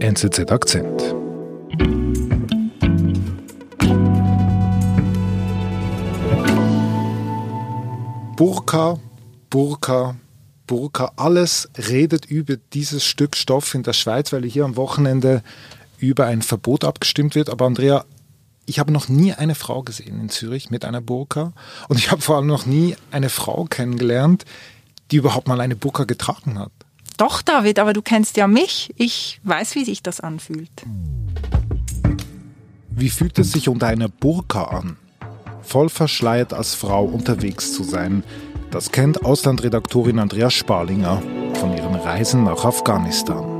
NZZ Akzent. Burka, Burka, Burka, alles redet über dieses Stück Stoff in der Schweiz, weil hier am Wochenende über ein Verbot abgestimmt wird. Aber Andrea, ich habe noch nie eine Frau gesehen in Zürich mit einer Burka und ich habe vor allem noch nie eine Frau kennengelernt, die überhaupt mal eine Burka getragen hat. Doch, David, aber du kennst ja mich. Ich weiß, wie sich das anfühlt. Wie fühlt es sich unter einer Burka an? Voll verschleiert als Frau unterwegs zu sein. Das kennt Auslandredaktorin Andrea Sparlinger von ihren Reisen nach Afghanistan.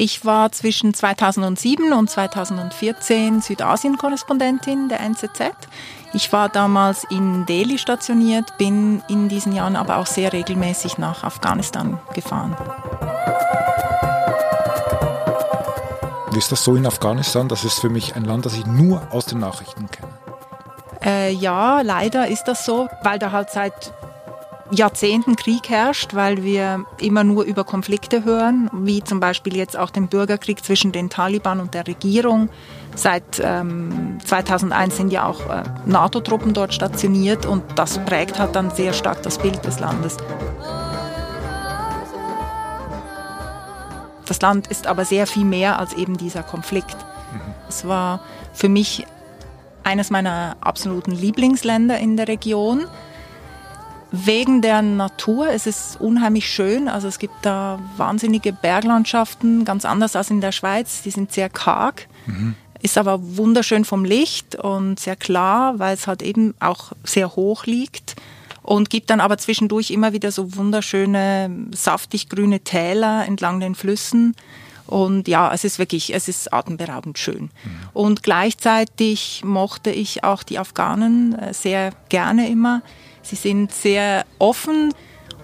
Ich war zwischen 2007 und 2014 Südasien-Korrespondentin der NZZ. Ich war damals in Delhi stationiert, bin in diesen Jahren aber auch sehr regelmäßig nach Afghanistan gefahren. Wie ist das so in Afghanistan? Das ist für mich ein Land, das ich nur aus den Nachrichten kenne. Äh, ja, leider ist das so, weil da halt seit Jahrzehnten Krieg herrscht, weil wir immer nur über Konflikte hören, wie zum Beispiel jetzt auch den Bürgerkrieg zwischen den Taliban und der Regierung. Seit ähm, 2001 sind ja auch äh, NATO-Truppen dort stationiert und das prägt halt dann sehr stark das Bild des Landes. Das Land ist aber sehr viel mehr als eben dieser Konflikt. Mhm. Es war für mich eines meiner absoluten Lieblingsländer in der Region Wegen der Natur, es ist unheimlich schön. Also es gibt da wahnsinnige Berglandschaften, ganz anders als in der Schweiz. Die sind sehr karg, mhm. ist aber wunderschön vom Licht und sehr klar, weil es halt eben auch sehr hoch liegt und gibt dann aber zwischendurch immer wieder so wunderschöne saftig grüne Täler entlang den Flüssen. Und ja, es ist wirklich, es ist atemberaubend schön. Mhm. Und gleichzeitig mochte ich auch die Afghanen äh, sehr gerne immer. Sie sind sehr offen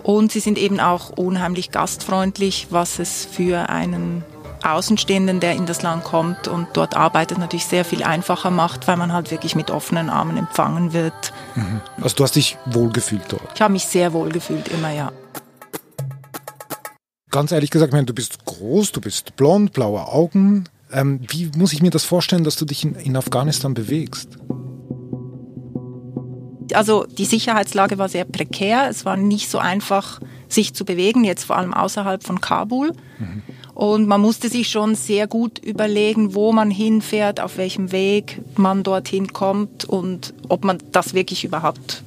und sie sind eben auch unheimlich gastfreundlich, was es für einen Außenstehenden, der in das Land kommt und dort arbeitet, natürlich sehr viel einfacher macht, weil man halt wirklich mit offenen Armen empfangen wird. Mhm. Also du hast dich wohlgefühlt dort? Ich habe mich sehr wohlgefühlt, immer ja. Ganz ehrlich gesagt, ich meine, du bist groß, du bist blond, blaue Augen. Ähm, wie muss ich mir das vorstellen, dass du dich in, in Afghanistan bewegst? Also die Sicherheitslage war sehr prekär. Es war nicht so einfach, sich zu bewegen, jetzt vor allem außerhalb von Kabul. Mhm. Und man musste sich schon sehr gut überlegen, wo man hinfährt, auf welchem Weg man dorthin kommt und ob man das wirklich überhaupt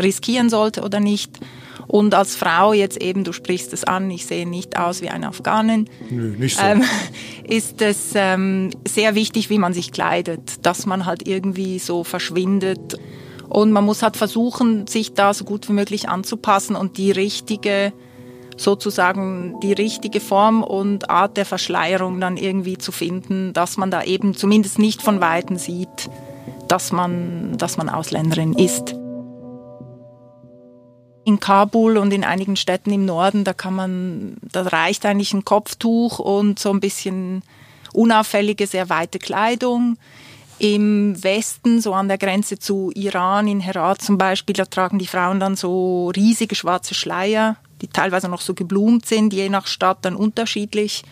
riskieren sollte oder nicht. Und als Frau jetzt eben, du sprichst es an, ich sehe nicht aus wie eine Afghanin, Nö, nicht so. ähm, ist es ähm, sehr wichtig, wie man sich kleidet, dass man halt irgendwie so verschwindet. Und man muss halt versuchen, sich da so gut wie möglich anzupassen und die richtige, sozusagen die richtige Form und Art der Verschleierung dann irgendwie zu finden, dass man da eben zumindest nicht von Weitem sieht, dass man, dass man Ausländerin ist. In Kabul und in einigen Städten im Norden, da kann man, da reicht eigentlich ein Kopftuch und so ein bisschen unauffällige, sehr weite Kleidung. Im Westen, so an der Grenze zu Iran, in Herat zum Beispiel, da tragen die Frauen dann so riesige schwarze Schleier, die teilweise noch so geblumt sind, je nach Stadt dann unterschiedlich.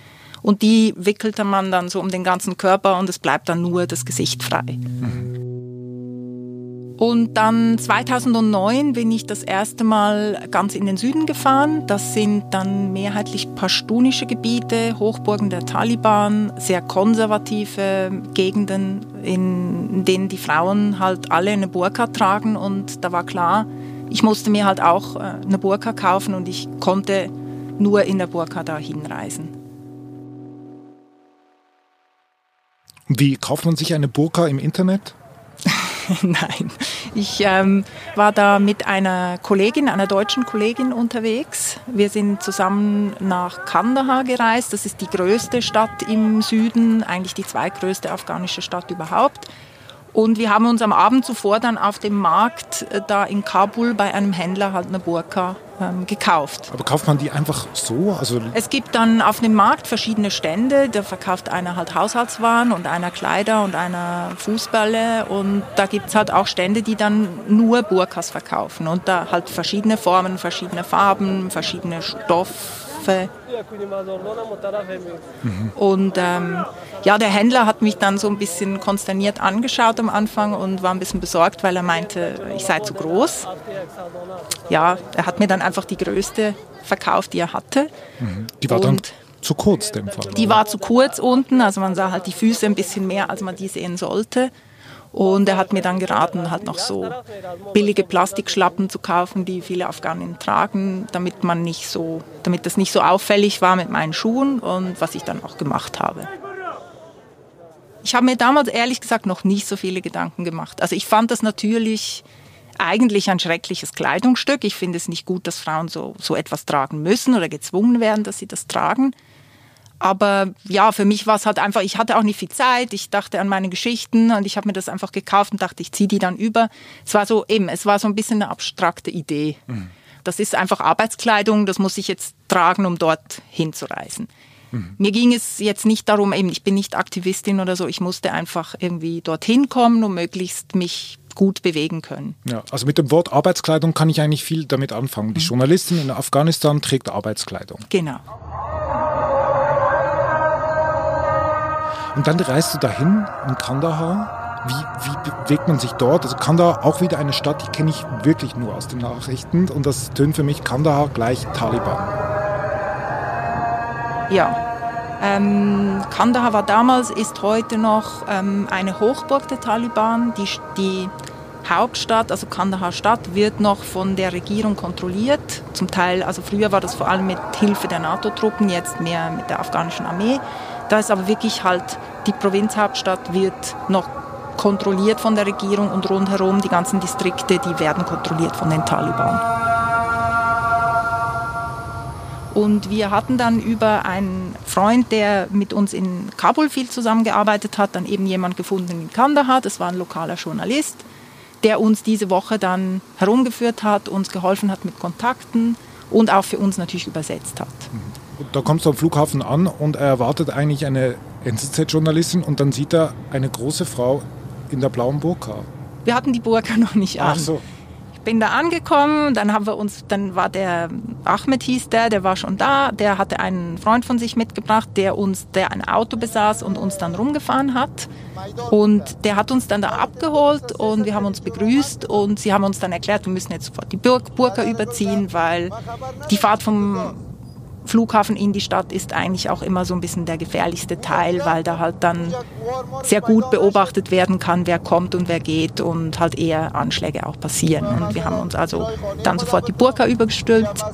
Und die wickelte man dann so um den ganzen Körper und es bleibt dann nur das Gesicht frei. Mhm. Und dann 2009 bin ich das erste Mal ganz in den Süden gefahren. Das sind dann mehrheitlich pashtunische Gebiete, Hochburgen der Taliban, sehr konservative Gegenden, in denen die Frauen halt alle eine Burka tragen. Und da war klar, ich musste mir halt auch äh, eine Burka kaufen und ich konnte nur in der Burka da hinreisen. Wie kauft man sich eine Burka im Internet? Nein, ich ähm, war da mit einer Kollegin, einer deutschen Kollegin unterwegs. Wir sind zusammen nach Kandahar gereist. Das ist die größte Stadt im Süden, eigentlich die zweitgrößte afghanische Stadt überhaupt. Und wir haben uns am Abend zuvor dann auf dem Markt äh, da in Kabul bei einem Händler halt eine Burka ähm, gekauft. Aber kauft man die einfach so? Also es gibt dann auf dem Markt verschiedene Stände. Da verkauft einer halt Haushaltswaren und einer Kleider und einer Fußballe. Und da gibt es halt auch Stände, die dann nur Burkas verkaufen. Und da halt verschiedene Formen, verschiedene Farben, verschiedene Mhm. Und ähm, ja, der Händler hat mich dann so ein bisschen konsterniert angeschaut am Anfang und war ein bisschen besorgt, weil er meinte, ich sei zu groß. Ja, er hat mir dann einfach die größte verkauft, die er hatte. Mhm. Die war und dann zu kurz, dem Fall. Die war zu kurz unten, also man sah halt die Füße ein bisschen mehr, als man die sehen sollte. Und er hat mir dann geraten, halt noch so billige Plastikschlappen zu kaufen, die viele Afghanen tragen, damit man nicht so, damit das nicht so auffällig war mit meinen Schuhen und was ich dann auch gemacht habe. Ich habe mir damals ehrlich gesagt noch nicht so viele Gedanken gemacht. Also ich fand das natürlich eigentlich ein schreckliches Kleidungsstück. Ich finde es nicht gut, dass Frauen so, so etwas tragen müssen oder gezwungen werden, dass sie das tragen. Aber ja, für mich war es halt einfach, ich hatte auch nicht viel Zeit, ich dachte an meine Geschichten und ich habe mir das einfach gekauft und dachte, ich ziehe die dann über. Es war so eben, es war so ein bisschen eine abstrakte Idee. Mhm. Das ist einfach Arbeitskleidung, das muss ich jetzt tragen, um dort hinzureisen. Mhm. Mir ging es jetzt nicht darum, eben, ich bin nicht Aktivistin oder so, ich musste einfach irgendwie dorthin kommen und möglichst mich gut bewegen können. Ja, also mit dem Wort Arbeitskleidung kann ich eigentlich viel damit anfangen. Die mhm. Journalistin in Afghanistan trägt Arbeitskleidung. Genau. Und dann reist du dahin in Kandahar. Wie, wie bewegt man sich dort? Also Kandahar auch wieder eine Stadt, die kenne ich wirklich nur aus den Nachrichten. Und das tönt für mich Kandahar gleich Taliban. Ja. Ähm, Kandahar war damals, ist heute noch ähm, eine Hochburg der Taliban. Die, die Hauptstadt, also Kandahar Stadt, wird noch von der Regierung kontrolliert. Zum Teil, also früher war das vor allem mit Hilfe der NATO-Truppen, jetzt mehr mit der afghanischen Armee. Da ist aber wirklich halt, die Provinzhauptstadt wird noch kontrolliert von der Regierung und rundherum die ganzen Distrikte, die werden kontrolliert von den Taliban. Und wir hatten dann über einen Freund, der mit uns in Kabul viel zusammengearbeitet hat, dann eben jemand gefunden in Kandahar, das war ein lokaler Journalist, der uns diese Woche dann herumgeführt hat, uns geholfen hat mit Kontakten und auch für uns natürlich übersetzt hat. Da kommst du am Flughafen an und er erwartet eigentlich eine NZZ-Journalistin und dann sieht er eine große Frau in der blauen Burka. Wir hatten die Burka noch nicht an. Ach so. Ich bin da angekommen, dann haben wir uns, dann war der Ahmed hieß der, der war schon da, der hatte einen Freund von sich mitgebracht, der uns, der ein Auto besaß und uns dann rumgefahren hat. Und der hat uns dann da abgeholt und wir haben uns begrüßt und sie haben uns dann erklärt, wir müssen jetzt sofort die Burka überziehen, weil die Fahrt vom Flughafen in die Stadt ist eigentlich auch immer so ein bisschen der gefährlichste Teil, weil da halt dann sehr gut beobachtet werden kann, wer kommt und wer geht und halt eher Anschläge auch passieren. Und wir haben uns also dann sofort die Burka übergestülpt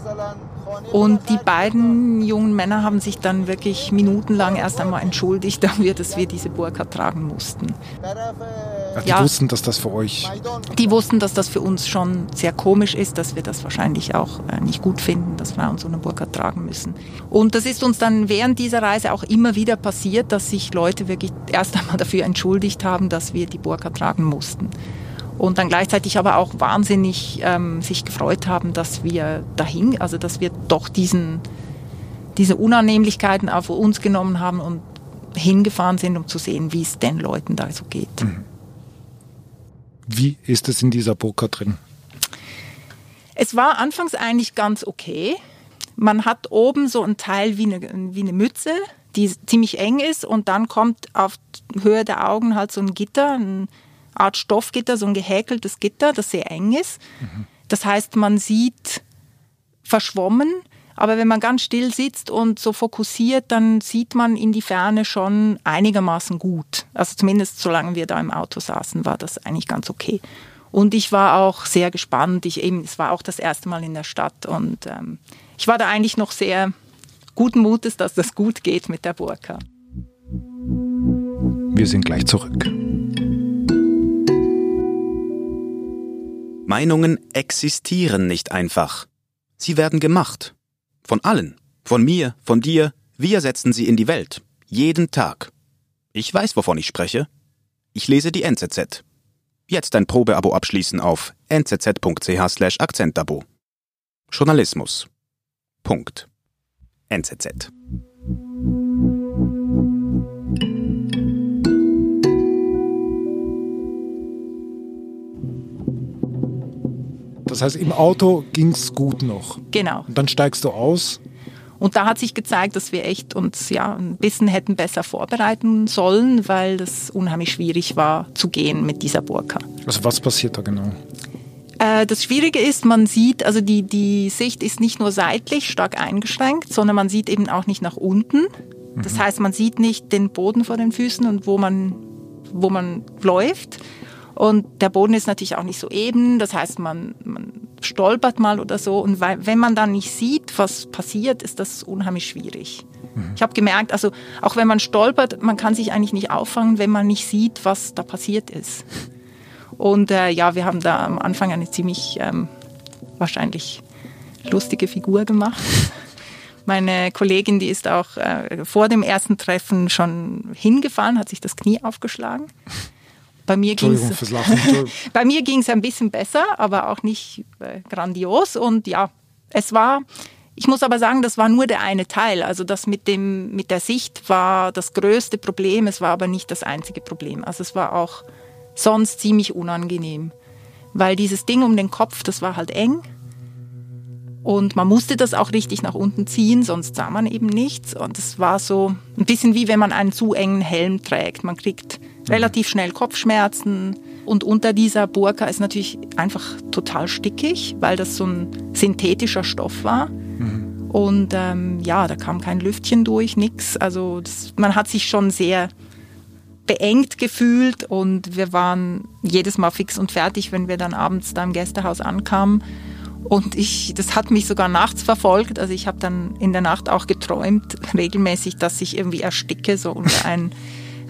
und die beiden jungen Männer haben sich dann wirklich minutenlang erst einmal entschuldigt dafür, dass wir diese Burka tragen mussten. Ja, die ja, wussten, dass das für euch. Die wussten, dass das für uns schon sehr komisch ist, dass wir das wahrscheinlich auch äh, nicht gut finden, dass Frauen so eine Burka tragen müssen. Und das ist uns dann während dieser Reise auch immer wieder passiert, dass sich Leute wirklich erst einmal dafür entschuldigt haben, dass wir die Burka tragen mussten und dann gleichzeitig aber auch wahnsinnig ähm, sich gefreut haben, dass wir dahin, also dass wir doch diesen, diese Unannehmlichkeiten auf uns genommen haben und hingefahren sind, um zu sehen, wie es den Leuten da so geht. Mhm. Wie ist es in dieser Burka drin? Es war anfangs eigentlich ganz okay. Man hat oben so ein Teil wie eine, wie eine Mütze, die ziemlich eng ist und dann kommt auf Höhe der Augen halt so ein Gitter, ein Art Stoffgitter, so ein gehäkeltes Gitter, das sehr eng ist. Das heißt, man sieht verschwommen, aber wenn man ganz still sitzt und so fokussiert, dann sieht man in die Ferne schon einigermaßen gut. Also zumindest solange wir da im Auto saßen, war das eigentlich ganz okay. Und ich war auch sehr gespannt. Ich eben, es war auch das erste Mal in der Stadt und ähm, ich war da eigentlich noch sehr guten Mutes, dass das gut geht mit der Burka. Wir sind gleich zurück. Meinungen existieren nicht einfach. Sie werden gemacht. Von allen. Von mir, von dir. Wir setzen sie in die Welt. Jeden Tag. Ich weiß, wovon ich spreche. Ich lese die NZZ. Jetzt ein Probeabo abschließen auf nzz.ch Akzentabo. Journalismus. Punkt. NZZ. Das heißt, im Auto ging es gut noch. Genau. Und dann steigst du aus. Und da hat sich gezeigt, dass wir echt uns ja ein bisschen hätten besser vorbereiten sollen, weil das unheimlich schwierig war zu gehen mit dieser Burka. Also was passiert da genau? Äh, das Schwierige ist, man sieht, also die, die Sicht ist nicht nur seitlich stark eingeschränkt, sondern man sieht eben auch nicht nach unten. Das heißt, man sieht nicht den Boden vor den Füßen und wo man, wo man läuft. Und der Boden ist natürlich auch nicht so eben. Das heißt, man, man stolpert mal oder so. Und weil, wenn man dann nicht sieht, was passiert, ist das unheimlich schwierig. Ich habe gemerkt, also auch wenn man stolpert, man kann sich eigentlich nicht auffangen, wenn man nicht sieht, was da passiert ist. Und äh, ja, wir haben da am Anfang eine ziemlich ähm, wahrscheinlich lustige Figur gemacht. Meine Kollegin, die ist auch äh, vor dem ersten Treffen schon hingefallen, hat sich das Knie aufgeschlagen. Bei mir ging. Entschuldigung. bei mir ging es ein bisschen besser, aber auch nicht äh, grandios. Und ja, es war, ich muss aber sagen, das war nur der eine Teil. Also das mit dem, mit der Sicht war das größte Problem. Es war aber nicht das einzige Problem. Also es war auch sonst ziemlich unangenehm, weil dieses Ding um den Kopf, das war halt eng. Und man musste das auch richtig nach unten ziehen, sonst sah man eben nichts. Und es war so ein bisschen wie wenn man einen zu engen Helm trägt. Man kriegt relativ schnell Kopfschmerzen. Und unter dieser Burka ist natürlich einfach total stickig, weil das so ein synthetischer Stoff war. Und ähm, ja, da kam kein Lüftchen durch, nix. Also das, man hat sich schon sehr beengt gefühlt und wir waren jedes Mal fix und fertig, wenn wir dann abends da im Gästehaus ankamen. Und ich, das hat mich sogar nachts verfolgt. Also ich habe dann in der Nacht auch geträumt, regelmäßig, dass ich irgendwie ersticke, so unter ein,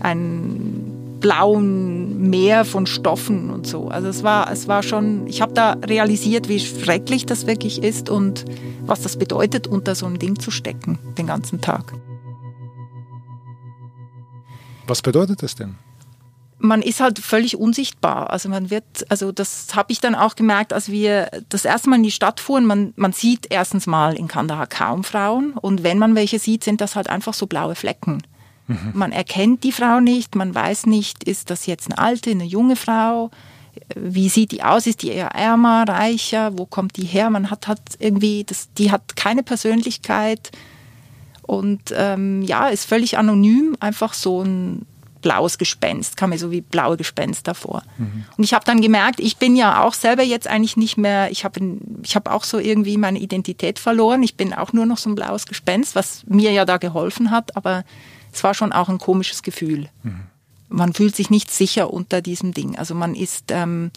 ein blauen Meer von Stoffen und so. Also es war, es war schon, ich habe da realisiert, wie schrecklich das wirklich ist und was das bedeutet, unter so ein Ding zu stecken, den ganzen Tag. Was bedeutet das denn? man ist halt völlig unsichtbar. Also man wird, also das habe ich dann auch gemerkt, als wir das erste Mal in die Stadt fuhren. Man, man sieht erstens mal in Kandahar kaum Frauen und wenn man welche sieht, sind das halt einfach so blaue Flecken. Mhm. Man erkennt die Frau nicht, man weiß nicht, ist das jetzt eine alte, eine junge Frau? Wie sieht die aus? Ist die eher ärmer, reicher? Wo kommt die her? Man hat, hat irgendwie, das, die hat keine Persönlichkeit und ähm, ja, ist völlig anonym, einfach so ein blaues Gespenst, kam mir so wie blaue Gespenster vor. Mhm. Und ich habe dann gemerkt, ich bin ja auch selber jetzt eigentlich nicht mehr, ich habe ich hab auch so irgendwie meine Identität verloren. Ich bin auch nur noch so ein blaues Gespenst, was mir ja da geholfen hat, aber es war schon auch ein komisches Gefühl. Mhm. Man fühlt sich nicht sicher unter diesem Ding. Also man ist ähm,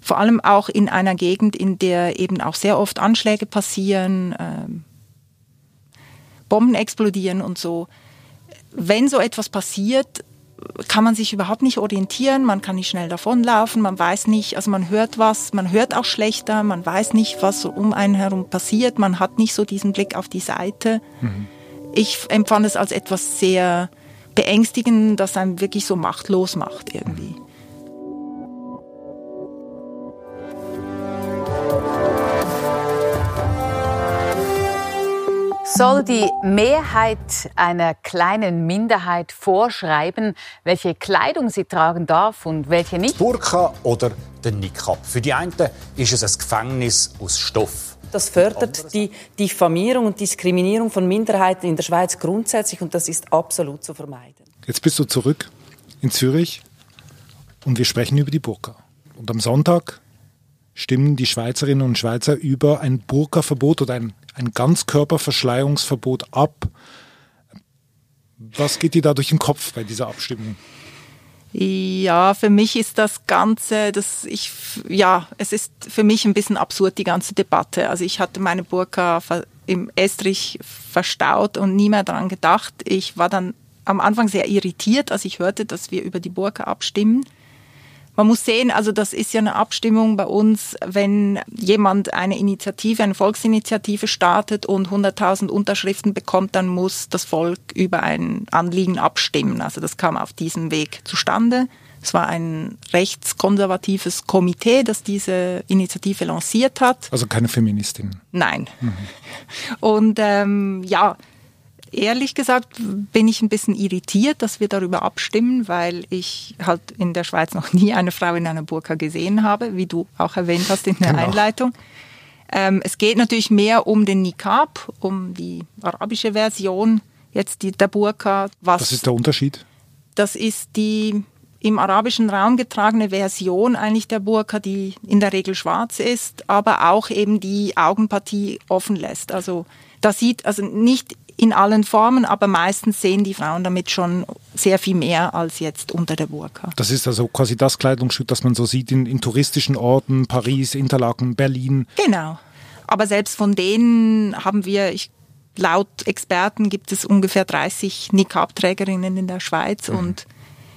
vor allem auch in einer Gegend, in der eben auch sehr oft Anschläge passieren, ähm, Bomben explodieren und so. Wenn so etwas passiert, kann man sich überhaupt nicht orientieren, man kann nicht schnell davonlaufen, man weiß nicht, also man hört was, man hört auch schlechter, man weiß nicht, was so um einen herum passiert, man hat nicht so diesen Blick auf die Seite. Mhm. Ich empfand es als etwas sehr beängstigend, das einem wirklich so machtlos macht irgendwie. Soll die Mehrheit einer kleinen Minderheit vorschreiben, welche Kleidung sie tragen darf und welche nicht? Burka oder der Niqab. Für die einen ist es ein Gefängnis aus Stoff. Das fördert die Diffamierung und Diskriminierung von Minderheiten in der Schweiz grundsätzlich und das ist absolut zu vermeiden. Jetzt bist du zurück in Zürich und wir sprechen über die Burka. Und am Sonntag stimmen die Schweizerinnen und Schweizer über ein Burka-Verbot oder ein ein Ganzkörperverschleierungsverbot ab. Was geht dir da durch den Kopf bei dieser Abstimmung? Ja, für mich ist das Ganze, das ich, ja, es ist für mich ein bisschen absurd, die ganze Debatte. Also ich hatte meine Burka im Estrich verstaut und nie mehr daran gedacht. Ich war dann am Anfang sehr irritiert, als ich hörte, dass wir über die Burka abstimmen. Man muss sehen, also das ist ja eine Abstimmung bei uns, wenn jemand eine Initiative, eine Volksinitiative startet und 100.000 Unterschriften bekommt, dann muss das Volk über ein Anliegen abstimmen. Also das kam auf diesem Weg zustande. Es war ein rechtskonservatives Komitee, das diese Initiative lanciert hat. Also keine Feministin. Nein. Mhm. Und ähm, ja, Ehrlich gesagt bin ich ein bisschen irritiert, dass wir darüber abstimmen, weil ich halt in der Schweiz noch nie eine Frau in einer Burka gesehen habe, wie du auch erwähnt hast in der genau. Einleitung. Ähm, es geht natürlich mehr um den Niqab, um die arabische Version jetzt die, der Burka. Was, Was ist der Unterschied? Das ist die im arabischen Raum getragene Version eigentlich der Burka, die in der Regel schwarz ist, aber auch eben die Augenpartie offen lässt. Also da sieht also nicht in allen Formen, aber meistens sehen die Frauen damit schon sehr viel mehr als jetzt unter der Burka. Das ist also quasi das Kleidungsstück, das man so sieht in, in touristischen Orten, Paris, Interlaken, Berlin. Genau. Aber selbst von denen haben wir, ich, laut Experten gibt es ungefähr 30 Niqab-Trägerinnen in der Schweiz mhm. und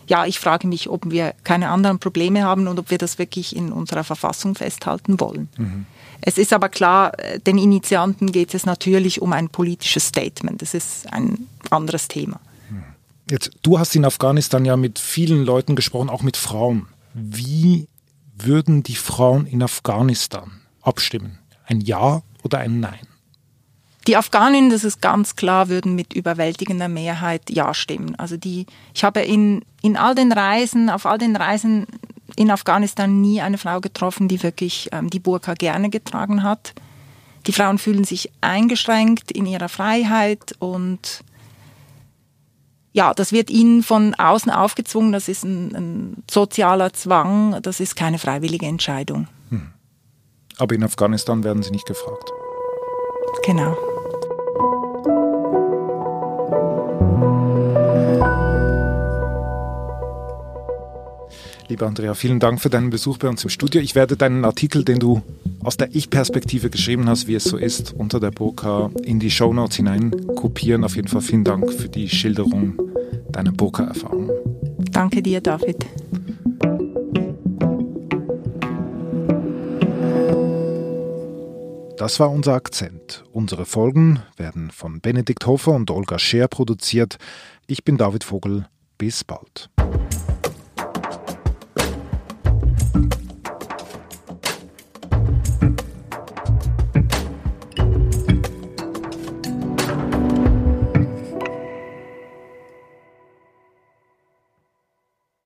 ja, ich frage mich, ob wir keine anderen Probleme haben und ob wir das wirklich in unserer Verfassung festhalten wollen. Mhm. Es ist aber klar, äh, den Initianten geht es natürlich um ein politisches Statement. Das ist ein anderes Thema. Jetzt, du hast in Afghanistan ja mit vielen Leuten gesprochen, auch mit Frauen. Wie würden die Frauen in Afghanistan abstimmen? Ein Ja oder ein Nein? Die Afghaninnen, das ist ganz klar, würden mit überwältigender Mehrheit Ja stimmen. Also die, ich habe in, in all den Reisen, auf all den Reisen in Afghanistan nie eine Frau getroffen, die wirklich ähm, die Burka gerne getragen hat. Die Frauen fühlen sich eingeschränkt in ihrer Freiheit und ja, das wird ihnen von außen aufgezwungen. Das ist ein, ein sozialer Zwang. Das ist keine freiwillige Entscheidung. Hm. Aber in Afghanistan werden sie nicht gefragt. Genau. Lieber Andrea, vielen Dank für deinen Besuch bei uns im Studio. Ich werde deinen Artikel, den du aus der Ich-Perspektive geschrieben hast, wie es so ist, unter der Burka in die Shownotes hinein kopieren. Auf jeden Fall vielen Dank für die Schilderung deiner Burka-Erfahrung. Danke dir, David. Das war unser Akzent. Unsere Folgen werden von Benedikt Hofer und Olga Scher produziert. Ich bin David Vogel. Bis bald.